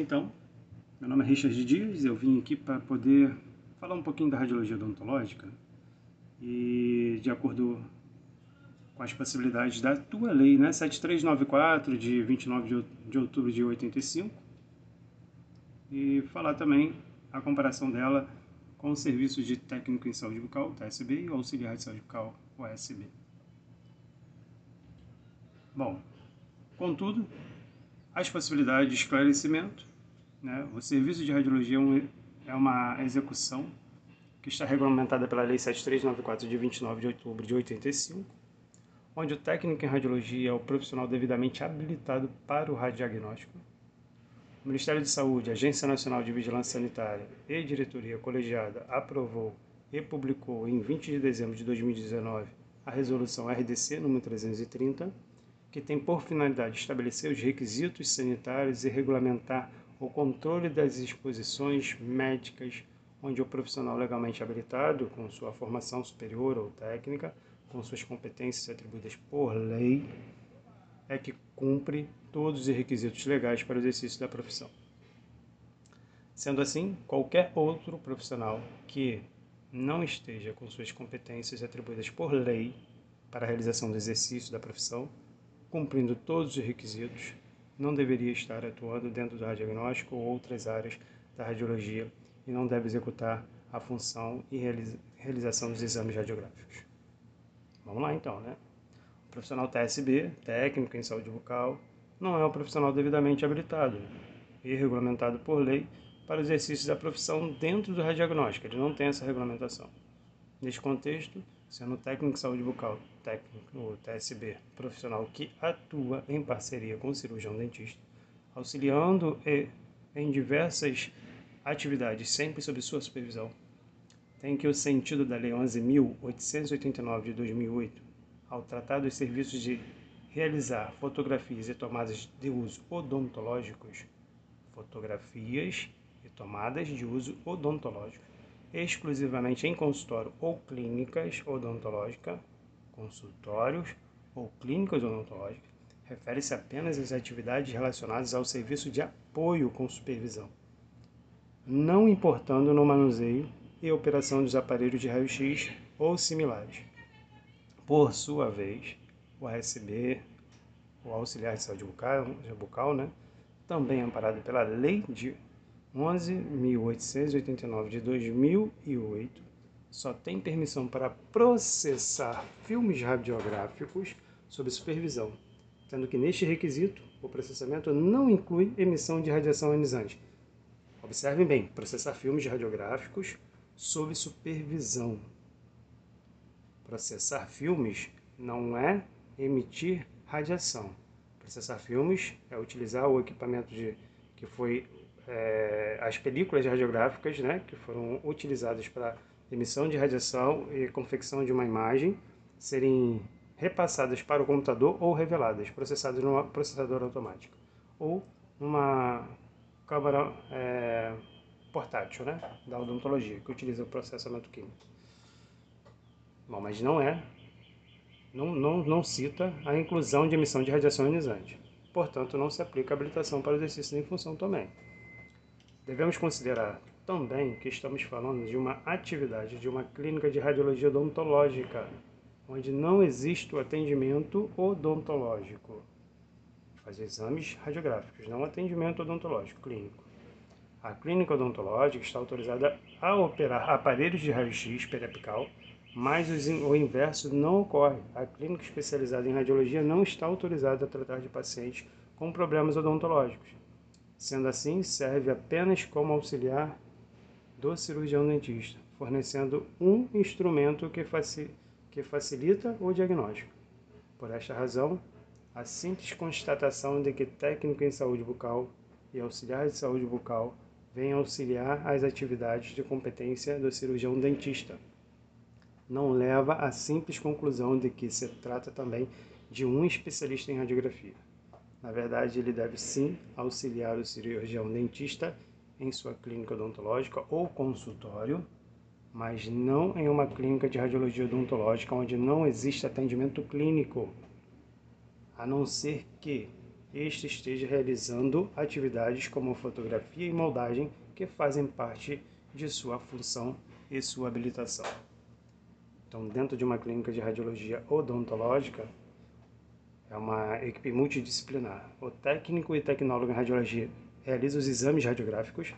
Então, meu nome é Richard Dias, eu vim aqui para poder falar um pouquinho da radiologia odontológica e de acordo com as possibilidades da tua lei, né, 7394 de 29 de outubro de 85 e falar também a comparação dela com o serviço de técnico em saúde bucal, TSB, e auxiliar de saúde bucal, OSB. Bom, contudo, as possibilidades de esclarecimento né? O serviço de radiologia é, é uma execução que está regulamentada pela Lei 7394 de 29 de outubro de 85, onde o técnico em radiologia é o profissional devidamente habilitado para o radiodiagnóstico. O Ministério de Saúde, Agência Nacional de Vigilância Sanitária e Diretoria Colegiada aprovou e publicou em 20 de dezembro de 2019 a Resolução RDC número 330, que tem por finalidade estabelecer os requisitos sanitários e regulamentar o controle das exposições médicas, onde o profissional legalmente habilitado, com sua formação superior ou técnica, com suas competências atribuídas por lei, é que cumpre todos os requisitos legais para o exercício da profissão. Sendo assim, qualquer outro profissional que não esteja com suas competências atribuídas por lei para a realização do exercício da profissão, cumprindo todos os requisitos, não deveria estar atuando dentro do radiagnóstico ou outras áreas da radiologia e não deve executar a função e realização dos exames radiográficos. Vamos lá então, né? O profissional TSB, técnico em saúde bucal, não é um profissional devidamente habilitado e regulamentado por lei para o exercício da profissão dentro do radiagnóstico. Ele não tem essa regulamentação. Neste contexto, sendo técnico de saúde bucal, técnico, o TSB, profissional que atua em parceria com o cirurgião dentista, auxiliando em diversas atividades, sempre sob sua supervisão, tem que o sentido da Lei 11.889 de 2008, ao tratar dos serviços de realizar fotografias e tomadas de uso odontológicos, fotografias e tomadas de uso odontológico, exclusivamente em consultório ou clínicas odontológicas, consultórios ou clínicas odontológicas, refere-se apenas às atividades relacionadas ao serviço de apoio com supervisão, não importando no manuseio e operação dos aparelhos de raio-x ou similares. Por sua vez, o ASB, o auxiliar de saúde bucal, bucal né, também amparado pela Lei de 11.889 de 2008 só tem permissão para processar filmes radiográficos sob supervisão, tendo que neste requisito o processamento não inclui emissão de radiação ionizante. Observem bem, processar filmes radiográficos sob supervisão. Processar filmes não é emitir radiação. Processar filmes é utilizar o equipamento de, que foi é, as películas radiográficas, né, que foram utilizadas para emissão de radiação e confecção de uma imagem, serem repassadas para o computador ou reveladas, processadas num processador automático ou numa câmara é, portátil, né, da odontologia, que utiliza o processamento químico. Bom, mas não é, não, não, não cita a inclusão de emissão de radiação ionizante. Portanto, não se aplica a habilitação para o exercício em função também. Devemos considerar também que estamos falando de uma atividade de uma clínica de radiologia odontológica, onde não existe o atendimento odontológico. Faz exames radiográficos, não atendimento odontológico clínico. A clínica odontológica está autorizada a operar aparelhos de raio-x periapical, mas o inverso não ocorre. A clínica especializada em radiologia não está autorizada a tratar de pacientes com problemas odontológicos. Sendo assim, serve apenas como auxiliar do cirurgião dentista, fornecendo um instrumento que, faci que facilita o diagnóstico. Por esta razão, a simples constatação de que técnico em saúde bucal e auxiliar de saúde bucal vem auxiliar as atividades de competência do cirurgião dentista. Não leva à simples conclusão de que se trata também de um especialista em radiografia. Na verdade, ele deve sim auxiliar o cirurgião dentista em sua clínica odontológica ou consultório, mas não em uma clínica de radiologia odontológica onde não existe atendimento clínico, a não ser que este esteja realizando atividades como fotografia e moldagem que fazem parte de sua função e sua habilitação. Então, dentro de uma clínica de radiologia odontológica, é uma equipe multidisciplinar. O técnico e tecnólogo em radiologia realiza os exames radiográficos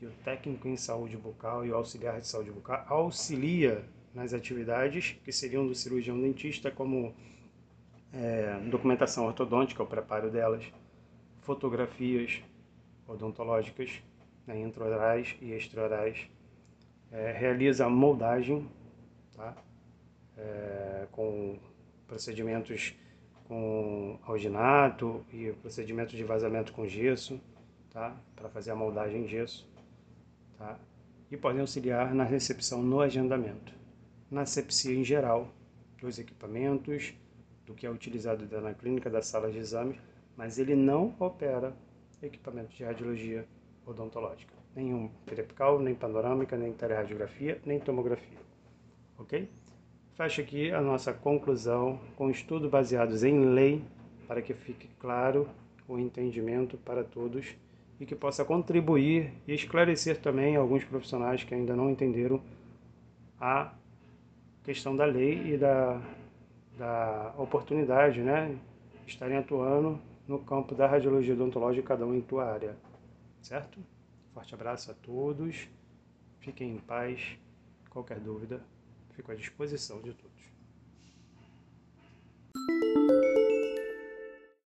e o técnico em saúde bucal e o auxiliar de saúde bucal auxilia nas atividades que seriam do cirurgião dentista, como é, documentação ortodôntica, o preparo delas, fotografias odontológicas, né, intraorais e extraorais, é, realiza moldagem tá, é, com procedimentos com alginato e procedimento de vazamento com gesso, tá, para fazer a moldagem em gesso, tá, e podem auxiliar na recepção no agendamento, na sepsia em geral dos equipamentos, do que é utilizado na clínica da sala de exame, mas ele não opera equipamento de radiologia odontológica. Nenhum periapical, nem panorâmica, nem teleradiografia, nem tomografia. Ok? Fecha aqui a nossa conclusão com estudos baseados em lei, para que fique claro o entendimento para todos e que possa contribuir e esclarecer também alguns profissionais que ainda não entenderam a questão da lei e da da oportunidade, né, estarem atuando no campo da radiologia odontológica, cada um em tua área, certo? Forte abraço a todos, fiquem em paz, qualquer dúvida, Fico à disposição de todos.